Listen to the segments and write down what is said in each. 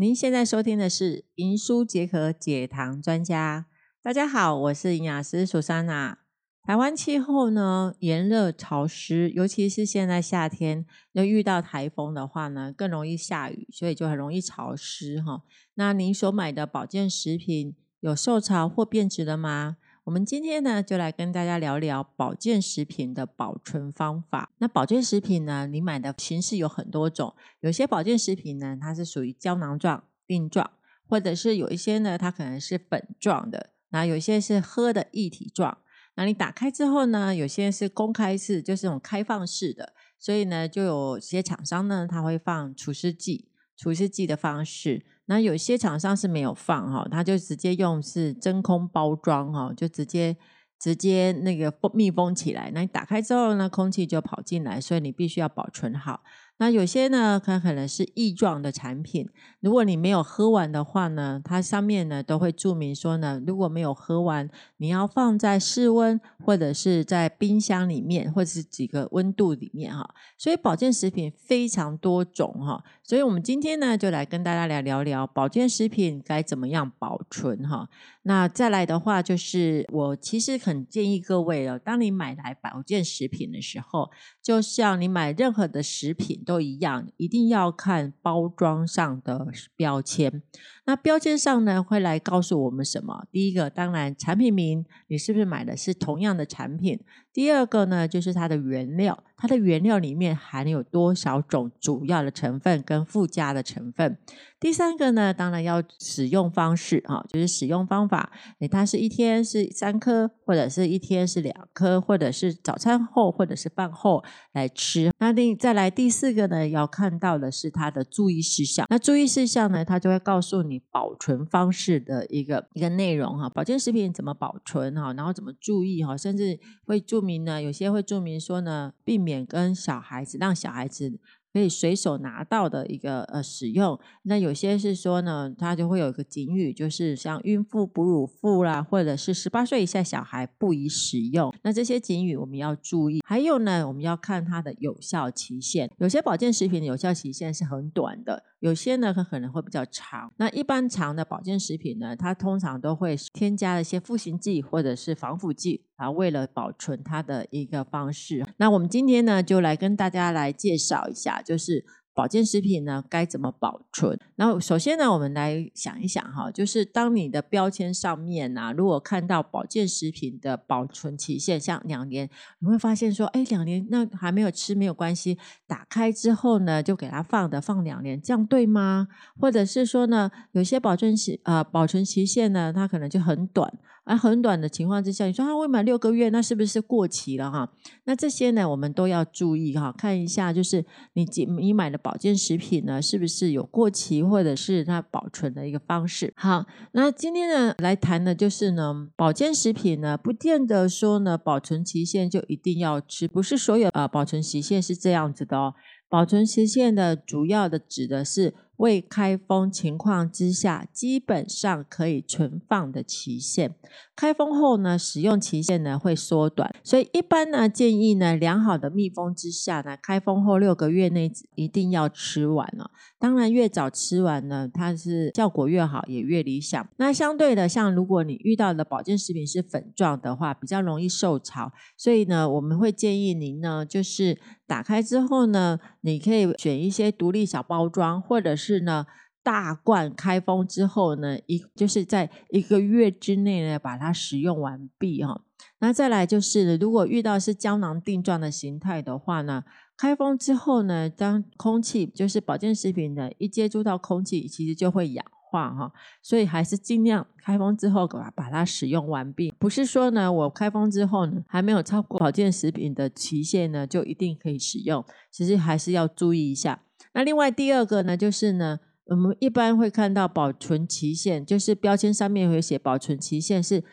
您现在收听的是银书结合解糖专家。大家好，我是营养师苏珊娜。台湾气候呢炎热潮湿，尤其是现在夏天，又遇到台风的话呢，更容易下雨，所以就很容易潮湿哈。那您所买的保健食品有受潮或变质了吗？我们今天呢，就来跟大家聊聊保健食品的保存方法。那保健食品呢，你买的形式有很多种，有些保健食品呢，它是属于胶囊状、锭状，或者是有一些呢，它可能是粉状的，那有些是喝的液体状。那你打开之后呢？有些是公开式，就是这种开放式的，所以呢，就有些厂商呢，他会放除湿剂、除湿剂的方式。那有些厂商是没有放哈，他就直接用是真空包装哈，就直接直接那个封密封起来。那你打开之后呢，空气就跑进来，所以你必须要保存好。那有些呢，它可能是液状的产品。如果你没有喝完的话呢，它上面呢都会注明说呢，如果没有喝完，你要放在室温或者是在冰箱里面，或者是几个温度里面哈。所以保健食品非常多种哈。所以我们今天呢，就来跟大家来聊聊保健食品该怎么样保存哈。那再来的话，就是我其实很建议各位哦，当你买来保健食品的时候，就像你买任何的食品。都一样，一定要看包装上的标签。那标签上呢，会来告诉我们什么？第一个，当然产品名，你是不是买的是同样的产品？第二个呢，就是它的原料，它的原料里面含有多少种主要的成分跟附加的成分。第三个呢，当然要使用方式啊，就是使用方法，诶，它是一天是三颗，或者是一天是两颗，或者是早餐后或者是饭后来吃。那另再来第四个呢，要看到的是它的注意事项。那注意事项呢，它就会告诉你保存方式的一个一个内容哈，保健食品怎么保存哈，然后怎么注意哈，甚至会注明呢，有些会注明说呢，避免跟小孩子让小孩子。可以随手拿到的一个呃使用，那有些是说呢，它就会有一个警语，就是像孕妇、哺乳妇啦，或者是十八岁以下小孩不宜使用。那这些警语我们要注意。还有呢，我们要看它的有效期限，有些保健食品的有效期限是很短的。有些呢，它可能会比较长。那一般长的保健食品呢，它通常都会添加一些赋形剂或者是防腐剂啊，为了保存它的一个方式。那我们今天呢，就来跟大家来介绍一下，就是。保健食品呢该怎么保存？然后首先呢，我们来想一想哈，就是当你的标签上面啊，如果看到保健食品的保存期限像两年，你会发现说，哎，两年那还没有吃没有关系，打开之后呢，就给它放的放两年，这样对吗？或者是说呢，有些保存期呃保存期限呢，它可能就很短。而很短的情况之下，你说它未满六个月，那是不是过期了哈？那这些呢，我们都要注意哈，看一下就是你你买的保健食品呢，是不是有过期，或者是它保存的一个方式。好，那今天呢来谈的就是呢，保健食品呢，不见得说呢保存期限就一定要吃，不是所有呃保存期限是这样子的哦。保存期限的主要的指的是。未开封情况之下，基本上可以存放的期限。开封后呢，使用期限呢会缩短，所以一般呢建议呢，良好的密封之下呢，开封后六个月内一定要吃完了。当然，越早吃完呢，它是效果越好，也越理想。那相对的，像如果你遇到的保健食品是粉状的话，比较容易受潮，所以呢，我们会建议您呢，就是打开之后呢，你可以选一些独立小包装，或者是。呢，大罐开封之后呢，一就是在一个月之内呢，把它使用完毕哈。那再来就是，如果遇到是胶囊定状的形态的话呢，开封之后呢，当空气就是保健食品呢一接触到空气，其实就会氧化哈。所以还是尽量开封之后把把它使用完毕。不是说呢，我开封之后呢，还没有超过保健食品的期限呢，就一定可以使用。其实还是要注意一下。那另外第二个呢，就是呢，我们一般会看到保存期限，就是标签上面会写保存期限是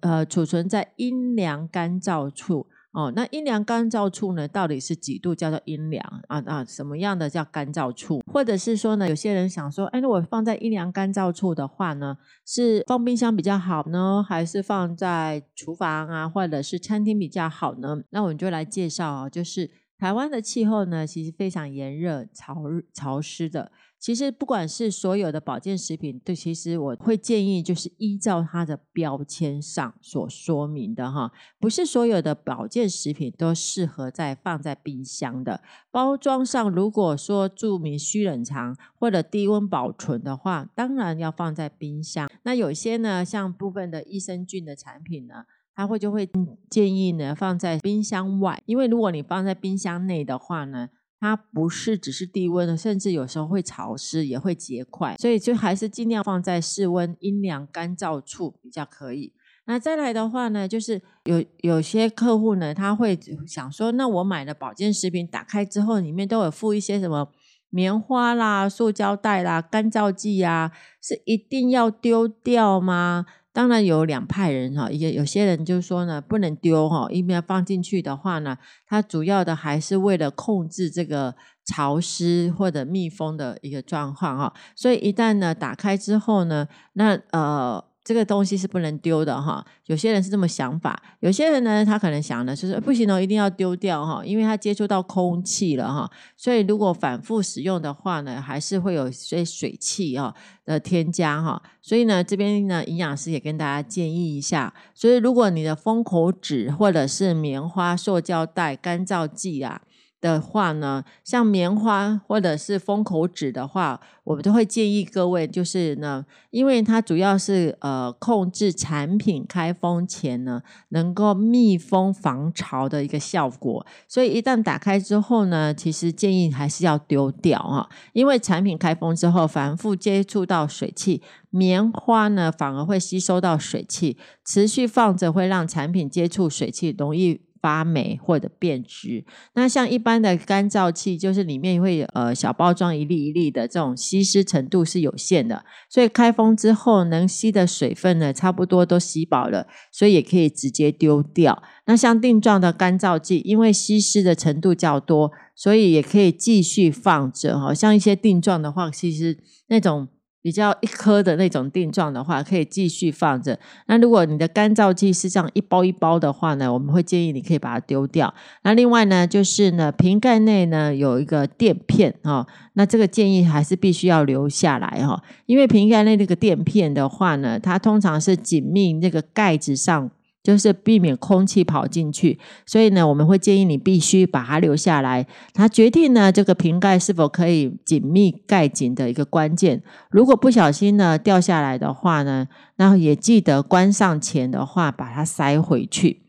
呃储存在阴凉干燥处哦。那阴凉干燥处呢，到底是几度叫做阴凉啊啊？什么样的叫干燥处？或者是说呢，有些人想说，哎，如果放在阴凉干燥处的话呢，是放冰箱比较好呢，还是放在厨房啊，或者是餐厅比较好呢？那我们就来介绍啊，就是。台湾的气候呢，其实非常炎热、潮潮湿的。其实不管是所有的保健食品，对，其实我会建议就是依照它的标签上所说明的哈，不是所有的保健食品都适合在放在冰箱的包装上。如果说注明需冷藏或者低温保存的话，当然要放在冰箱。那有些呢，像部分的益生菌的产品呢，它会就会建议呢放在冰箱外，因为如果你放在冰箱内的话呢。它不是只是低温的，甚至有时候会潮湿，也会结块，所以就还是尽量放在室温、阴凉、干燥处比较可以。那再来的话呢，就是有有些客户呢，他会想说，那我买的保健食品打开之后，里面都有附一些什么棉花啦、塑胶袋啦、干燥剂呀，是一定要丢掉吗？当然有两派人哈，也有些人就说呢，不能丢哈，因为放进去的话呢，它主要的还是为了控制这个潮湿或者密封的一个状况哈，所以一旦呢打开之后呢，那呃。这个东西是不能丢的哈，有些人是这么想法，有些人呢，他可能想的就是不行哦，一定要丢掉哈，因为它接触到空气了哈，所以如果反复使用的话呢，还是会有些水汽哦的添加哈，所以呢，这边呢，营养师也跟大家建议一下，所以如果你的封口纸或者是棉花、塑胶袋、干燥剂啊。的话呢，像棉花或者是封口纸的话，我们都会建议各位，就是呢，因为它主要是呃控制产品开封前呢能够密封防潮的一个效果，所以一旦打开之后呢，其实建议还是要丢掉哈，因为产品开封之后反复接触到水汽，棉花呢反而会吸收到水汽，持续放着会让产品接触水汽容易。发霉或者变质，那像一般的干燥器，就是里面会呃小包装一粒一粒的，这种吸湿程度是有限的，所以开封之后能吸的水分呢，差不多都吸饱了，所以也可以直接丢掉。那像定状的干燥剂，因为吸湿的程度较多，所以也可以继续放着。哈，像一些定状的话，其实那种。比较一颗的那种定状的话，可以继续放着。那如果你的干燥剂是这样一包一包的话呢，我们会建议你可以把它丢掉。那另外呢，就是呢瓶盖内呢有一个垫片哈，那这个建议还是必须要留下来哈，因为瓶盖内那个垫片的话呢，它通常是紧密那个盖子上。就是避免空气跑进去，所以呢，我们会建议你必须把它留下来。它决定呢，这个瓶盖是否可以紧密盖紧的一个关键。如果不小心呢掉下来的话呢，那也记得关上前的话把它塞回去。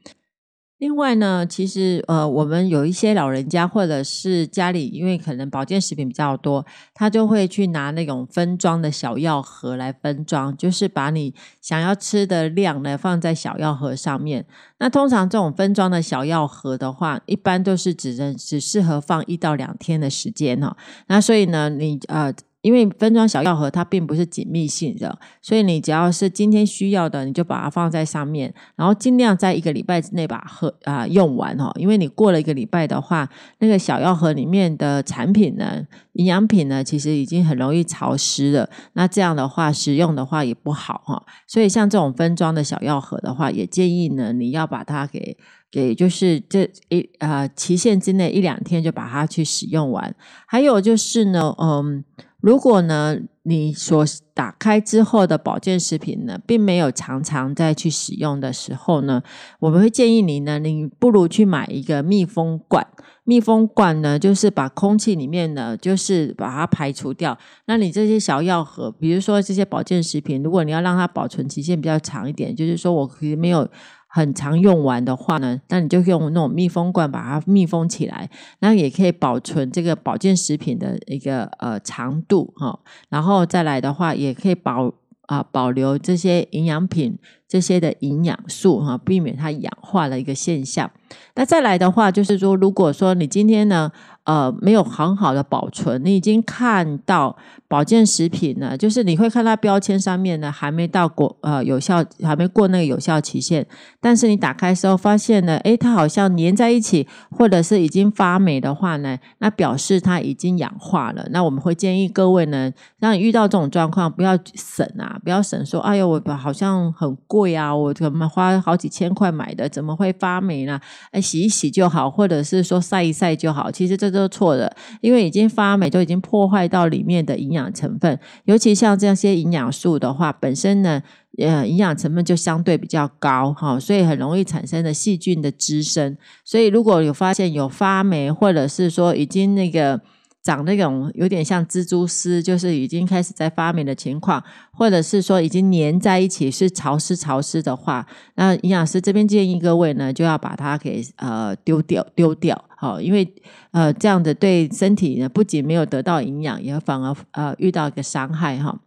另外呢，其实呃，我们有一些老人家或者是家里，因为可能保健食品比较多，他就会去拿那种分装的小药盒来分装，就是把你想要吃的量呢放在小药盒上面。那通常这种分装的小药盒的话，一般都是只能只适合放一到两天的时间哈。那所以呢，你呃。因为分装小药盒它并不是紧密性的，所以你只要是今天需要的，你就把它放在上面，然后尽量在一个礼拜之内把喝啊用完哦。因为你过了一个礼拜的话，那个小药盒里面的产品呢，营养品呢，其实已经很容易潮湿了。那这样的话，食用的话也不好哈。所以像这种分装的小药盒的话，也建议呢，你要把它给给就是这一啊期限之内一两天就把它去使用完。还有就是呢，嗯。如果呢，你所打开之后的保健食品呢，并没有常常再去使用的时候呢，我们会建议你呢，你不如去买一个密封罐。密封罐呢，就是把空气里面呢，就是把它排除掉。那你这些小药盒，比如说这些保健食品，如果你要让它保存期限比较长一点，就是说我可以没有。很常用完的话呢，那你就用那种密封罐把它密封起来，那也可以保存这个保健食品的一个呃长度哈。然后再来的话，也可以保啊保留这些营养品这些的营养素哈，避免它氧化的一个现象。那再来的话，就是说，如果说你今天呢。呃，没有很好的保存，你已经看到保健食品呢，就是你会看到标签上面呢还没到过呃有效，还没过那个有效期限，但是你打开时候发现呢，诶，它好像粘在一起，或者是已经发霉的话呢，那表示它已经氧化了。那我们会建议各位呢，让你遇到这种状况，不要省啊，不要省说，哎呦，我好像很贵啊，我怎么花好几千块买的，怎么会发霉呢？哎，洗一洗就好，或者是说晒一晒就好，其实这。都错了，因为已经发霉，都已经破坏到里面的营养成分。尤其像这些营养素的话，本身呢，呃，营养成分就相对比较高哈，所以很容易产生的细菌的滋生。所以如果有发现有发霉，或者是说已经那个。长那种有点像蜘蛛丝，就是已经开始在发霉的情况，或者是说已经粘在一起是潮湿潮湿的话，那营养师这边建议各位呢，就要把它给呃丢掉丢掉，好，因为呃这样的对身体呢不仅没有得到营养，也反而呃遇到一个伤害哈。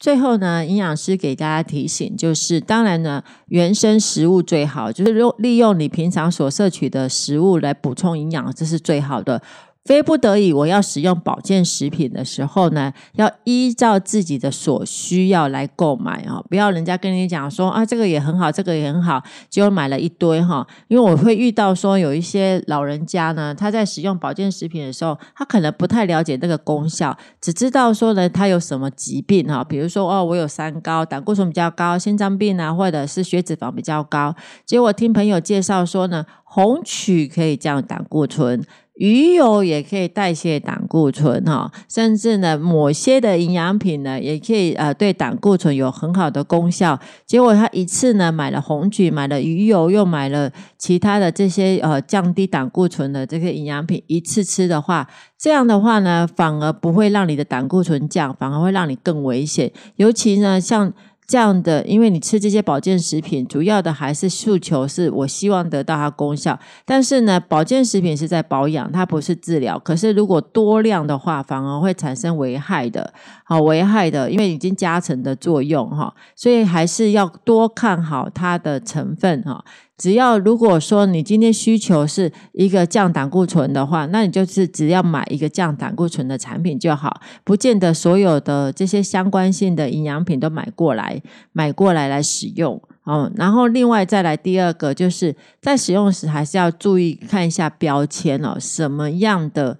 最后呢，营养师给大家提醒，就是当然呢，原生食物最好，就是用利用你平常所摄取的食物来补充营养，这是最好的。非不得已，我要使用保健食品的时候呢，要依照自己的所需要来购买啊！不要人家跟你讲说啊，这个也很好，这个也很好，结果买了一堆哈。因为我会遇到说有一些老人家呢，他在使用保健食品的时候，他可能不太了解那个功效，只知道说呢，他有什么疾病哈，比如说哦，我有三高，胆固醇比较高，心脏病啊，或者是血脂肪比较高。结果听朋友介绍说呢，红曲可以降胆固醇。鱼油也可以代谢胆固醇哈，甚至呢，某些的营养品呢，也可以呃对胆固醇有很好的功效。结果他一次呢买了红曲，买了鱼油，又买了其他的这些呃降低胆固醇的这些营养品，一次吃的话，这样的话呢，反而不会让你的胆固醇降，反而会让你更危险。尤其呢，像。这样的，因为你吃这些保健食品，主要的还是诉求是我希望得到它功效。但是呢，保健食品是在保养，它不是治疗。可是如果多量的话，反而会产生危害的，好危害的，因为已经加成的作用哈。所以还是要多看好它的成分哈。只要如果说你今天需求是一个降胆固醇的话，那你就是只要买一个降胆固醇的产品就好，不见得所有的这些相关性的营养品都买过来，买过来来使用哦。然后另外再来第二个，就是在使用时还是要注意看一下标签哦，什么样的。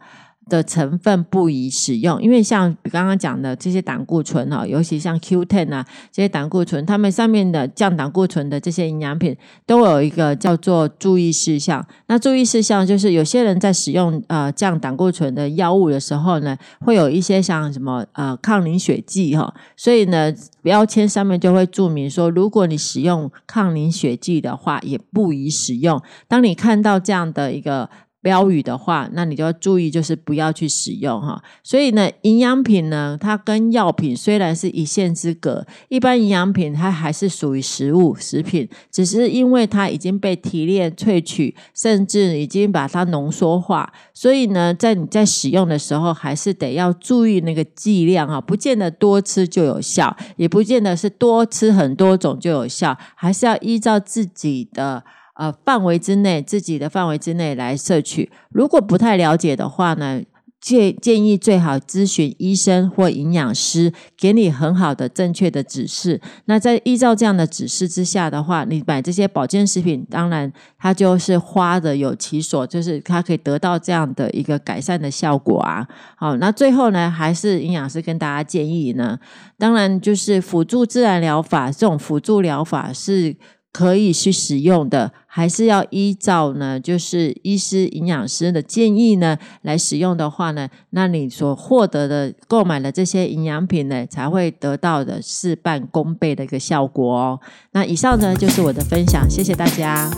的成分不宜使用，因为像刚刚讲的这些胆固醇哈，尤其像 Q10 啊这些胆固醇，它们上面的降胆固醇的这些营养品都有一个叫做注意事项。那注意事项就是有些人在使用呃降胆固醇的药物的时候呢，会有一些像什么呃抗凝血剂哈，所以呢标签上面就会注明说，如果你使用抗凝血剂的话，也不宜使用。当你看到这样的一个。标语的话，那你就要注意，就是不要去使用哈。所以呢，营养品呢，它跟药品虽然是一线之隔，一般营养品它还是属于食物食品，只是因为它已经被提炼萃取，甚至已经把它浓缩化，所以呢，在你在使用的时候，还是得要注意那个剂量啊，不见得多吃就有效，也不见得是多吃很多种就有效，还是要依照自己的。呃，范围之内，自己的范围之内来摄取。如果不太了解的话呢，建建议最好咨询医生或营养师，给你很好的正确的指示。那在依照这样的指示之下的话，你买这些保健食品，当然它就是花的有其所，就是它可以得到这样的一个改善的效果啊。好，那最后呢，还是营养师跟大家建议呢，当然就是辅助自然疗法，这种辅助疗法是。可以去使用的，还是要依照呢，就是医师、营养师的建议呢来使用的话呢，那你所获得的、购买的这些营养品呢，才会得到的事半功倍的一个效果哦。那以上呢就是我的分享，谢谢大家。